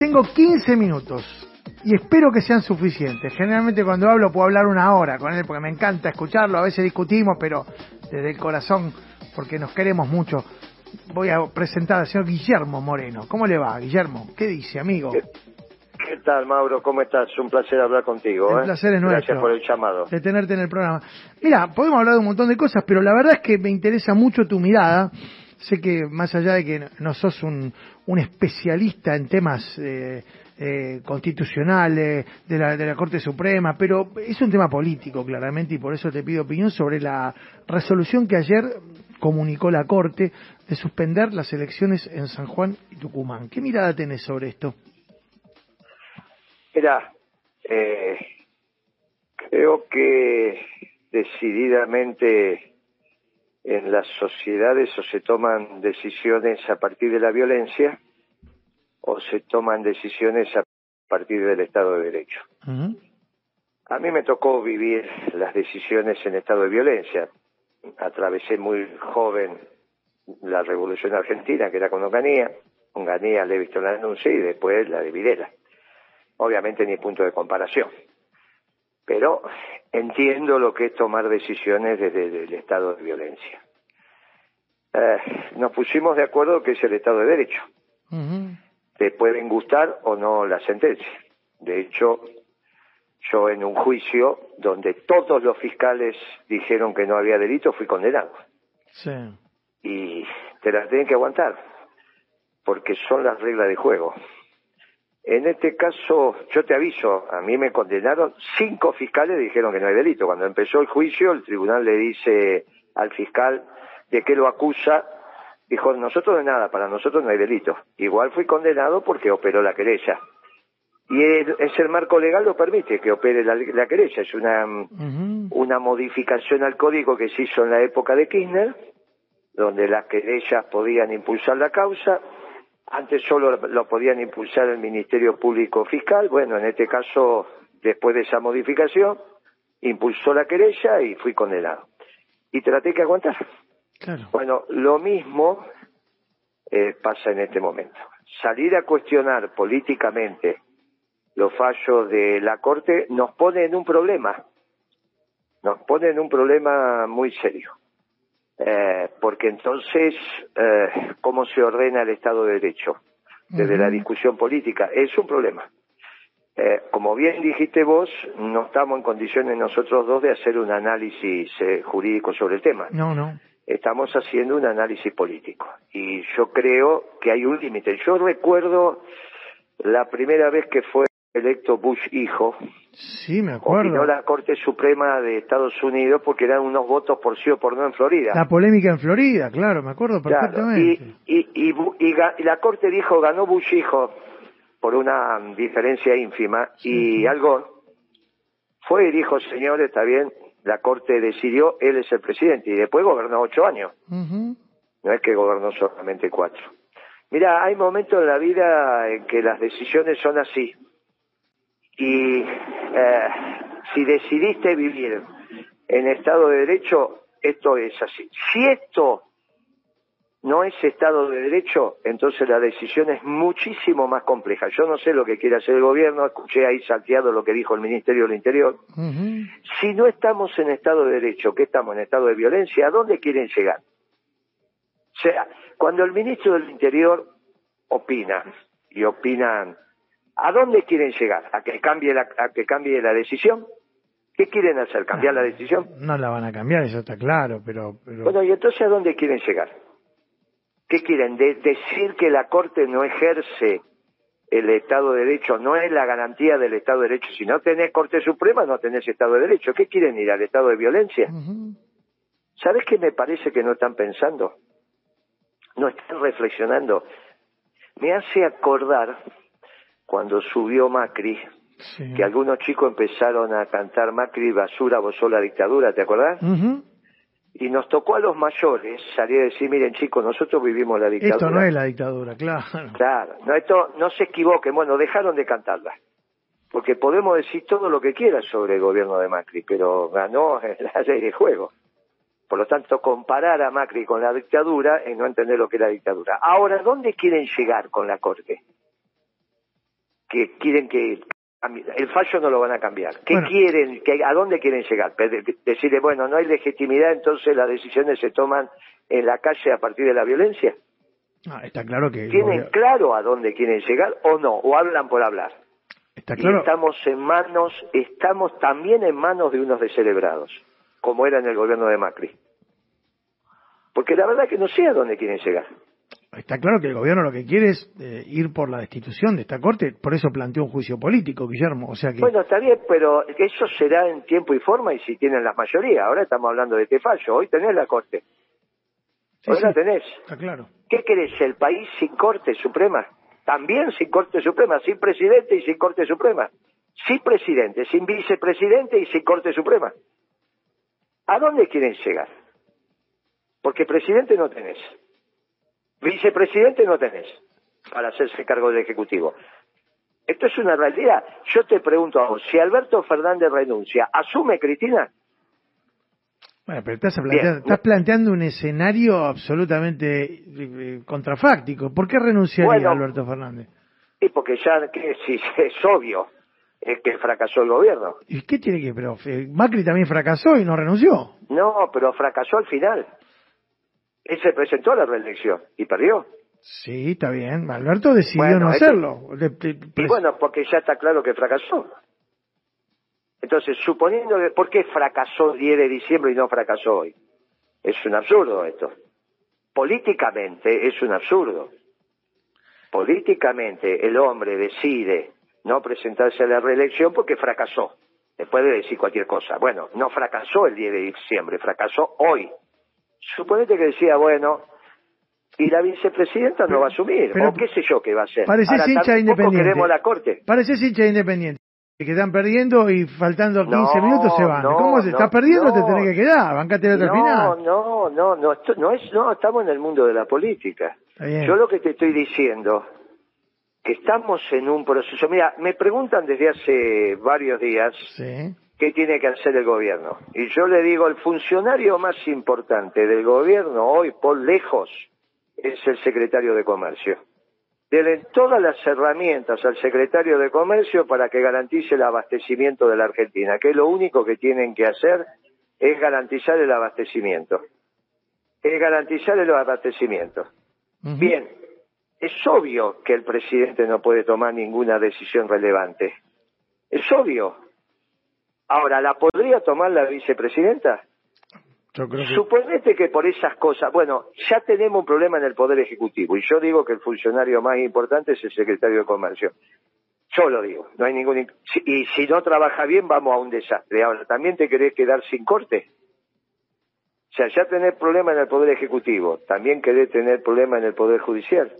Tengo 15 minutos y espero que sean suficientes. Generalmente cuando hablo puedo hablar una hora con él porque me encanta escucharlo, a veces discutimos, pero desde el corazón, porque nos queremos mucho. Voy a presentar al señor Guillermo Moreno. ¿Cómo le va, Guillermo? ¿Qué dice, amigo? ¿Qué tal, Mauro? ¿Cómo estás? Un placer hablar contigo. El ¿eh? placer es nuestro. Gracias por el llamado. De tenerte en el programa. Mira, podemos hablar de un montón de cosas, pero la verdad es que me interesa mucho tu mirada. Sé que más allá de que no sos un, especialista en temas eh, eh, constitucionales de la, de la Corte Suprema, pero es un tema político claramente y por eso te pido opinión sobre la resolución que ayer comunicó la Corte de suspender las elecciones en San Juan y Tucumán. ¿Qué mirada tenés sobre esto? Mira, eh, creo que decididamente en las sociedades o se toman decisiones a partir de la violencia o se toman decisiones a partir del Estado de Derecho. A mí me tocó vivir las decisiones en estado de violencia. Atravesé muy joven la Revolución Argentina, que era con Onganía. Onganía le he visto la denuncia y después la de Videla. Obviamente ni punto de comparación. Pero entiendo lo que es tomar decisiones desde el estado de violencia. Eh, nos pusimos de acuerdo que es el Estado de Derecho. Te pueden gustar o no las sentencias. De hecho, yo en un juicio donde todos los fiscales dijeron que no había delito, fui condenado. Sí. Y te las tienen que aguantar, porque son las reglas de juego. En este caso, yo te aviso, a mí me condenaron, cinco fiscales dijeron que no hay delito. Cuando empezó el juicio, el tribunal le dice al fiscal de qué lo acusa, dijo, nosotros de nada, para nosotros no hay delito. Igual fui condenado porque operó la querella. Y es el marco legal lo permite que opere la, la querella, es una, una modificación al código que se hizo en la época de Kirchner, donde las querellas podían impulsar la causa, antes solo lo podían impulsar el Ministerio Público Fiscal, bueno, en este caso, después de esa modificación, impulsó la querella y fui condenado. Y traté que aguantar. Claro. Bueno, lo mismo eh, pasa en este momento. Salir a cuestionar políticamente los fallos de la Corte nos pone en un problema, nos pone en un problema muy serio. Eh, porque entonces, eh, ¿cómo se ordena el Estado de Derecho? Desde la discusión política, es un problema. Eh, como bien dijiste vos, no estamos en condiciones nosotros dos de hacer un análisis eh, jurídico sobre el tema No, no. estamos haciendo un análisis político y yo creo que hay un límite. Yo recuerdo la primera vez que fue electo Bush hijo, Sí, me opinó acuerdo. la Corte Suprema de Estados Unidos porque eran unos votos por sí o por no en Florida. La polémica en Florida, claro, me acuerdo perfectamente. y, y, y, Bu- y ga- y la Corte dijo, ganó Bush hijo por una diferencia ínfima y algo fue y dijo, señor, está bien, la Corte decidió, él es el presidente y después gobernó ocho años. No es que gobernó solamente cuatro. Mira, hay momentos en la vida en que las decisiones son así. Y eh, si decidiste vivir en Estado de Derecho, esto es así. Si esto no es Estado de Derecho, entonces la decisión es muchísimo más compleja. Yo no sé lo que quiere hacer el gobierno, escuché ahí salteado lo que dijo el Ministerio del Interior. Si no estamos en Estado de Derecho, que estamos en Estado de violencia, ¿a dónde quieren llegar? O sea, cuando el ministro del Interior opina y opinan, ¿a dónde quieren llegar? ¿A que cambie la, a que cambie la decisión? ¿Qué quieren hacer? ¿Cambiar la decisión? No la van a cambiar, eso está claro, pero... pero... Bueno, ¿y entonces a dónde quieren llegar? ¿Qué quieren? De- decir que la Corte no ejerce el Estado de Derecho, no es la garantía del Estado de Derecho. Si no tenés Corte Suprema, no tenés Estado de Derecho. ¿Qué quieren ir al Estado de violencia? Ujú. ¿Sabes qué me parece que no están pensando? No están reflexionando. Me hace acordar cuando subió Macri, Sí. que algunos chicos empezaron a cantar Macri basura, vos sos la dictadura, ¿te acordás? Ujú. Y nos tocó a los mayores salir a decir, miren chicos, nosotros vivimos la dictadura. Esto no es la dictadura, claro. Claro, no, esto, no se equivoquen, bueno, dejaron de cantarla. Porque podemos decir todo lo que quieras sobre el gobierno de Macri, pero ganó la ley de juego. Por lo tanto, comparar a Macri con la dictadura es no entender lo que es la dictadura. Ahora, ¿dónde quieren llegar con la Corte? Que quieren que el fallo no lo van a cambiar. ¿Qué quieren? ¿A dónde quieren llegar? Decirle, bueno, no hay legitimidad, entonces las decisiones se toman en la calle a partir de la violencia. Ah, está claro que... ¿Tienen claro a dónde quieren llegar o no? ¿O hablan por hablar? Está claro. estamos en manos, estamos también en manos de unos descerebrados, como era en el gobierno de Macri. Porque la verdad que no sé a dónde quieren llegar. Está claro que el gobierno lo que quiere es eh, ir por la destitución de esta corte, por eso planteó un juicio político, Guillermo. O sea que... Bueno, está bien, pero eso será en tiempo y forma y si tienen la mayoría. Ahora estamos hablando de este fallo. Hoy tenés la corte. Hoy la tenés. Está claro. ¿Qué querés? ¿El país sin corte suprema? También sin corte suprema, sin presidente y sin corte suprema. Sin presidente, sin vicepresidente y sin corte suprema. ¿A dónde quieren llegar? Porque presidente no tenés. Vicepresidente no tenés para hacerse cargo del Ejecutivo. Esto es una realidad. Yo te pregunto a vos, si Alberto Fernández renuncia, ¿asume Cristina? Bueno, pero estás planteando, un escenario absolutamente eh, contrafáctico. ¿Por qué renunciaría Alberto Fernández? Y porque ya que, si es obvio es que fracasó el gobierno. ¿Y qué tiene que? Pero eh, Macri también fracasó y no renunció. No, pero fracasó al final. Él se presentó a la reelección y perdió. Sí, está bien. Alberto decidió no hacerlo. y bueno, porque ya está claro que fracasó. Entonces, suponiendo que, ¿por qué fracasó el 10 de diciembre y no fracasó hoy? Es un absurdo esto. Políticamente es un absurdo. Políticamente el hombre decide no presentarse a la reelección porque fracasó. Después de decir cualquier cosa. Bueno, no fracasó el 10 de diciembre, fracasó hoy. Suponete que decía, bueno, y la vicepresidenta no va a asumir, o qué sé yo qué va a hacer. Parece hincha independiente. queremos la corte. Parece hincha independiente. Que están perdiendo y faltando 15 minutos se van. ¿Cómo se? ¿Estás perdiendo? te tenés que quedar. Bancate hasta el final. No, no, no, no, es, no, estamos en el mundo de la política. Yo lo que te estoy diciendo, que estamos en un proceso. Mira, me preguntan desde hace varios días. Sí ¿qué tiene que hacer el gobierno? Y yo le digo, el funcionario más importante del gobierno hoy, por lejos, es el secretario de Comercio. Denle todas las herramientas al secretario de Comercio para que garantice el abastecimiento de la Argentina, que lo único que tienen que hacer es garantizar el abastecimiento. Es garantizar el abastecimiento. Bien, es obvio que el presidente no puede tomar ninguna decisión relevante. Es obvio, Ahora, ¿la podría tomar la vicepresidenta? Yo creo que... Suponete que por esas cosas, bueno, ya tenemos un problema en el Poder Ejecutivo y yo digo que el funcionario más importante es el secretario de Comercio. Yo lo digo, no hay ningún... Y si no trabaja bien, vamos a un desastre. Ahora, ¿también te querés quedar sin corte? O sea, ya tenés problema en el Poder Ejecutivo, también querés tener problema en el Poder Judicial.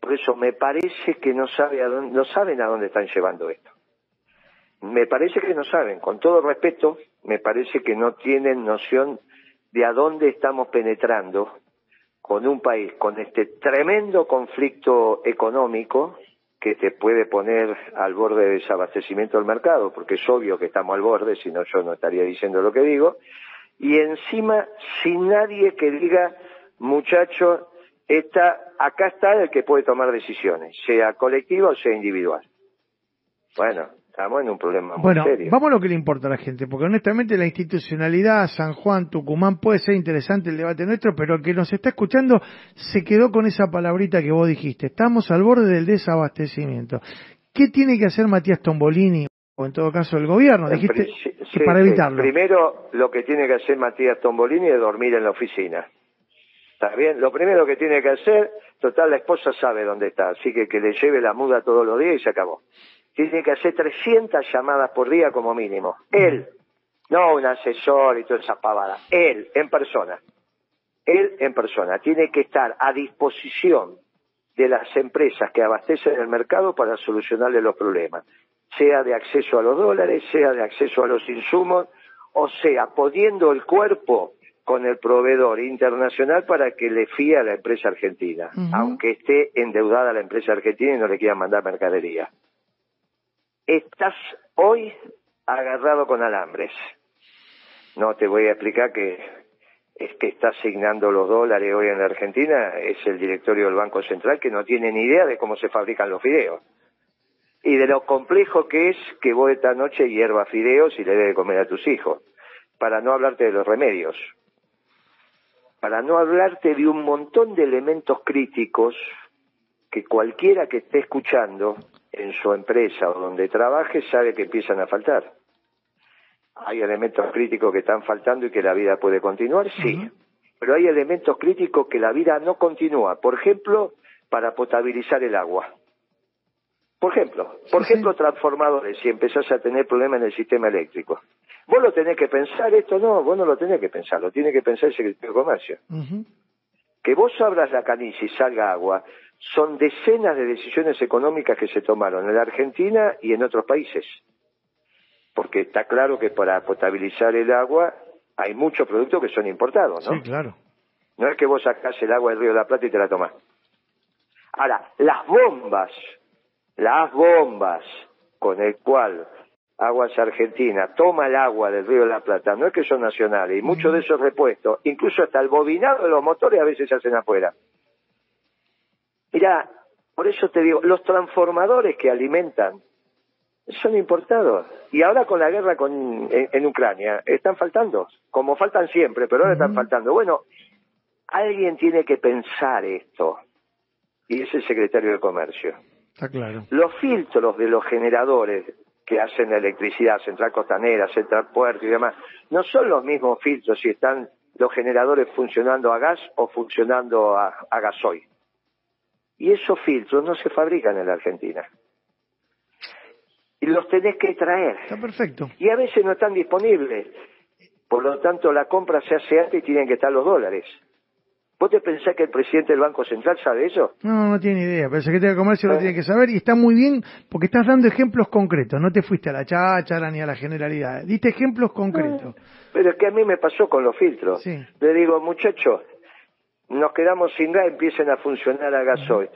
Por eso me parece que no, sabe a dónde, no saben a dónde están llevando esto. Me parece que no saben, con todo respeto, me parece que no tienen noción de a dónde estamos penetrando con un país con este tremendo conflicto económico que te puede poner al borde de desabastecimiento del mercado, porque es obvio que estamos al borde, si no yo no estaría diciendo lo que digo, y encima sin nadie que diga, muchacho, está, acá está el que puede tomar decisiones, sea colectiva o sea individual. Bueno, estamos en un problema muy bueno, Vamos a lo que le importa a la gente, porque honestamente la institucionalidad, San Juan, Tucumán, puede ser interesante el debate nuestro, pero el que nos está escuchando se quedó con esa palabrita que vos dijiste. Estamos al borde del desabastecimiento. ¿Qué tiene que hacer Matías Tombolini, o en todo caso el gobierno? Dijiste para evitarlo. Primero, lo que tiene que hacer Matías Tombolini es dormir en la oficina. ¿Está bien? Lo primero que tiene que hacer, total, la esposa sabe dónde está, así que que le lleve la muda todos los días y se acabó tiene que hacer 300 llamadas por día como mínimo. Él, no un asesor y toda esa pavada. Él, en persona. Él, en persona. Tiene que estar a disposición de las empresas que abastecen el mercado para solucionarle los problemas. Sea de acceso a los dólares, sea de acceso a los insumos, o sea, poniendo el cuerpo con el proveedor internacional para que le fíe a la empresa argentina, aunque esté endeudada la empresa argentina y no le quieran mandar mercadería estás hoy agarrado con alambres. No te voy a explicar que es que está asignando los dólares hoy en la Argentina es el directorio del Banco Central que no tiene ni idea de cómo se fabrican los fideos. y de lo complejo que es que vos esta noche hierva fideos y le debes comer a tus hijos, para no hablarte de los remedios, para no hablarte de un montón de elementos críticos que cualquiera que esté escuchando en su empresa o donde trabaje sabe que empiezan a faltar. ¿Hay elementos críticos que están faltando y que la vida puede continuar? Sí. Pero hay elementos críticos que la vida no continúa. Por ejemplo, para potabilizar el agua. Por ejemplo, por ejemplo, transformadores, si empezás a tener problemas en el sistema eléctrico. Vos lo tenés que pensar, esto no, vos no lo tenés que pensar, lo tiene que pensar el secretario de Comercio. Que vos abras la canilla y salga agua, son decenas de decisiones económicas que se tomaron en la Argentina y en otros países. Porque está claro que para potabilizar el agua hay muchos productos que son importados, ¿no? Sí, claro. No es que vos sacás el agua del Río de la Plata y te la tomás. Ahora, las bombas las bombas con el cual Aguas Argentina toma el agua del Río de la Plata, no es que son nacionales, y muchos de esos repuestos, incluso hasta el bobinado de los motores a veces se hacen afuera. Mira, por eso te digo, los transformadores que alimentan son importados. Y ahora con la guerra con, en, Ucrania, están faltando, como faltan siempre, pero ahora están faltando. Bueno, alguien tiene que pensar esto, y es el secretario de Comercio. Los filtros de los generadores que hacen la electricidad, central costanera, central puerto y demás, no son los mismos filtros si están los generadores funcionando a gas o funcionando a, gasoil. Y esos filtros no se fabrican en la Argentina. Y los tenés que traer. Está perfecto. Y a veces no están disponibles. Por lo tanto, la compra se hace antes y tienen que estar los dólares. ¿Vos te pensás que el presidente del Banco Central sabe eso? No, no tiene idea, pero el secretario de Comercio lo tiene que saber y está muy bien porque estás dando ejemplos concretos, no te fuiste a la cháchara ni a la generalidad, diste ejemplos concretos. pero es que a mí me pasó con los filtros. Le digo, muchachos, nos quedamos sin gas, empiecen a funcionar a gasoil.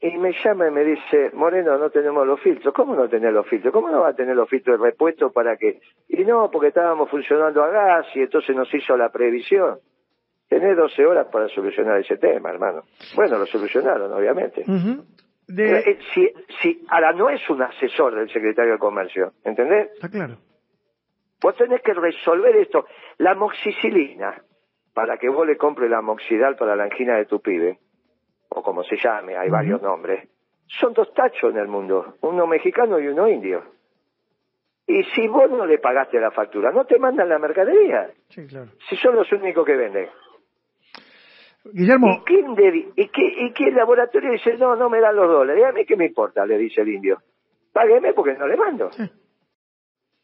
Y me llama y me dice, Moreno, no tenemos los filtros. ¿Cómo no tener los filtros? ¿Cómo no va a tener los filtros de repuesto para que...? Y no, porque estábamos funcionando a gas y entonces nos hizo la previsión. Tenés 12 horas para solucionar ese tema, hermano. Bueno, lo solucionaron, obviamente. Eh, si, si, ahora, no es un asesor del secretario de Comercio, ¿entendés? Está claro. Vos tenés que resolver esto. La moxicilina, para que vos le compres la moxidal para la angina de tu pibe, o como se llame, hay varios nombres, son dos tachos en el mundo, uno mexicano y uno indio. Y si vos no le pagaste la factura, no te mandan la mercadería. Sí, claro. Si son los únicos que venden. Guillermo. ¿Y qué, el laboratorio dice, no, no me dan los dólares? a mí qué me importa, le dice el indio. Págueme porque no le mando.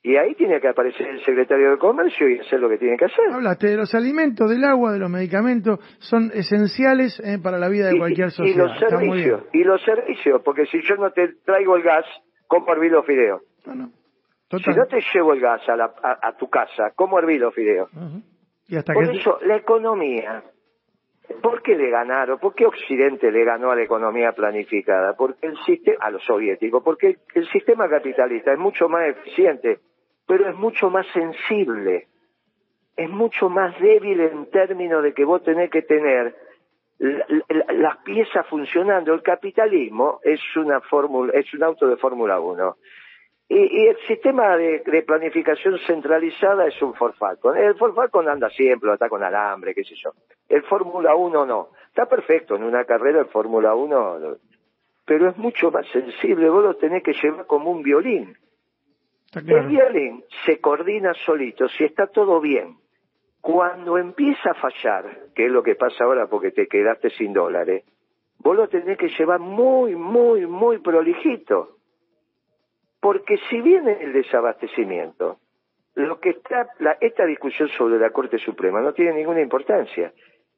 Y ahí tiene que aparecer el secretario de Comercio y hacer lo que tiene que hacer. Hablaste de los alimentos, del agua, de los medicamentos, son esenciales eh, para la vida de cualquier sociedad. Y los servicios, y los servicios, porque si yo no te traigo el gas, ¿cómo herví los fideos? Si no te llevo el gas a, tu casa, ¿cómo herví los fideos? Por eso, la economía ¿Por qué le ganaron? ¿Por qué Occidente le ganó a la economía planificada? Porque el sistema, a los soviéticos, porque el sistema capitalista es mucho más eficiente, pero es mucho más sensible, es mucho más débil en términos de que vos tenés que tener las piezas funcionando. El capitalismo es una fórmula, es un auto de Fórmula 1. Y, el sistema de, planificación centralizada es un Ford Falcon. El Ford Falcon anda siempre, está con alambre, qué sé yo. El Fórmula 1 no. Está perfecto en una carrera el Fórmula 1, pero es mucho más sensible. Vos lo tenés que llevar como un violín. El violín se coordina solito si está todo bien. Cuando empieza a fallar, que es lo que pasa ahora porque te quedaste sin dólares, vos lo tenés que llevar muy, muy, muy prolijito porque si viene el desabastecimiento, lo que está, esta discusión sobre la Corte Suprema no tiene ninguna importancia.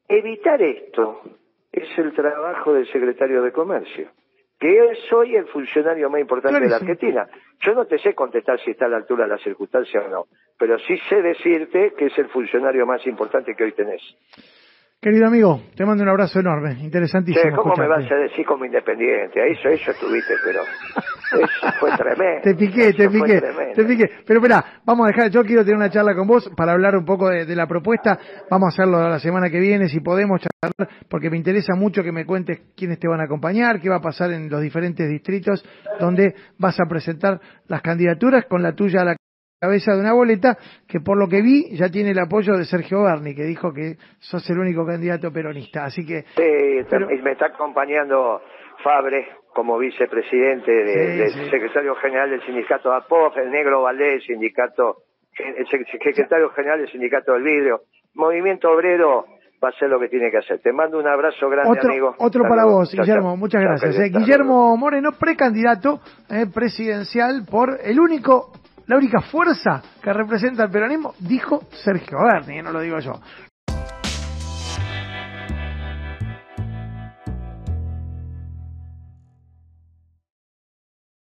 Evitar esto es el trabajo del secretario de Comercio, que es hoy el funcionario más importante de la Argentina. Yo no te sé contestar si está a la altura de la circunstancia o no, pero sí sé decirte que es el funcionario más importante que hoy tenés. Querido amigo, te mando un abrazo enorme, interesantísimo. ¿Cómo me vas a decir como independiente? Eso, eso estuviste, pero fue tremendo. Te piqué, te piqué, te piqué. Pero espera, vamos a dejar, yo quiero tener una charla con vos para hablar un poco de, la propuesta. Vamos a hacerlo la semana que viene, si podemos charlar, porque me interesa mucho que me cuentes quiénes te van a acompañar, qué va a pasar en los diferentes distritos donde vas a presentar las candidaturas con la tuya a la cabeza de una boleta que por lo que vi ya tiene el apoyo de Sergio Berni, que dijo que sos el único candidato peronista. Así que... Sí, me está acompañando Fabre como vicepresidente del secretario general del sindicato APOF, el negro Valdés, sindicato, el secretario general del sindicato del vidrio. Movimiento obrero va a hacer lo que tiene que hacer. Te mando un abrazo grande, amigo. Otro para vos, Guillermo. Muchas gracias. Eh. Guillermo Moreno, precandidato eh, presidencial por el único la única fuerza que representa el peronismo, dijo Sergio Berni, no lo digo yo.